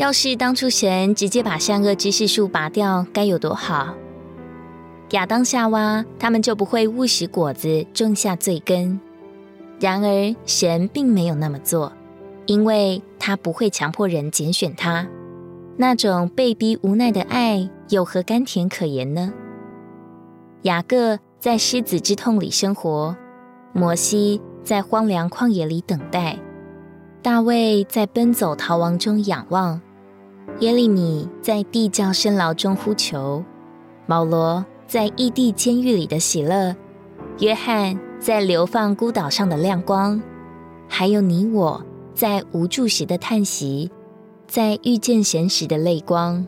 要是当初神直接把善恶知识树拔掉，该有多好！亚当夏娃他们就不会误食果子，种下罪根。然而神并没有那么做，因为他不会强迫人拣选他。那种被逼无奈的爱，有何甘甜可言呢？雅各在狮子之痛里生活，摩西在荒凉旷野里等待，大卫在奔走逃亡中仰望。耶利米在地窖深牢中呼求，保罗在异地监狱里的喜乐，约翰在流放孤岛上的亮光，还有你我在无助时的叹息，在遇见神时的泪光，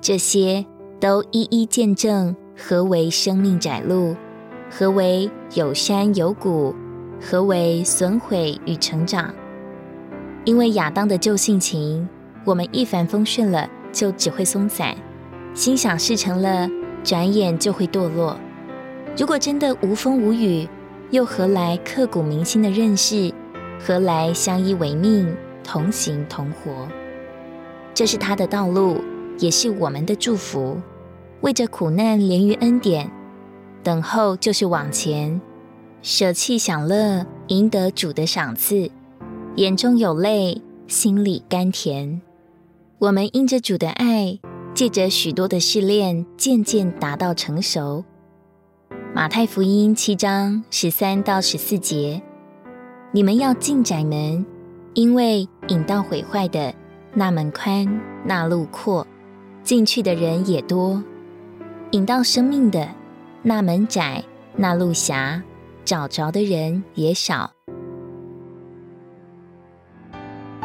这些都一一见证何为生命窄路，何为有山有谷，何为损毁与成长。因为亚当的旧性情。我们一帆风顺了，就只会松散；心想事成了，转眼就会堕落。如果真的无风无雨，又何来刻骨铭心的认识？何来相依为命、同行同活？这是他的道路，也是我们的祝福。为着苦难连于恩典，等候就是往前，舍弃享乐，赢得主的赏赐。眼中有泪，心里甘甜。我们因着主的爱，借着许多的试炼，渐渐达到成熟。马太福音七章十三到十四节：你们要进窄门，因为引到毁坏的那门宽，那路阔，进去的人也多；引到生命的那门窄，那路狭，找着的人也少。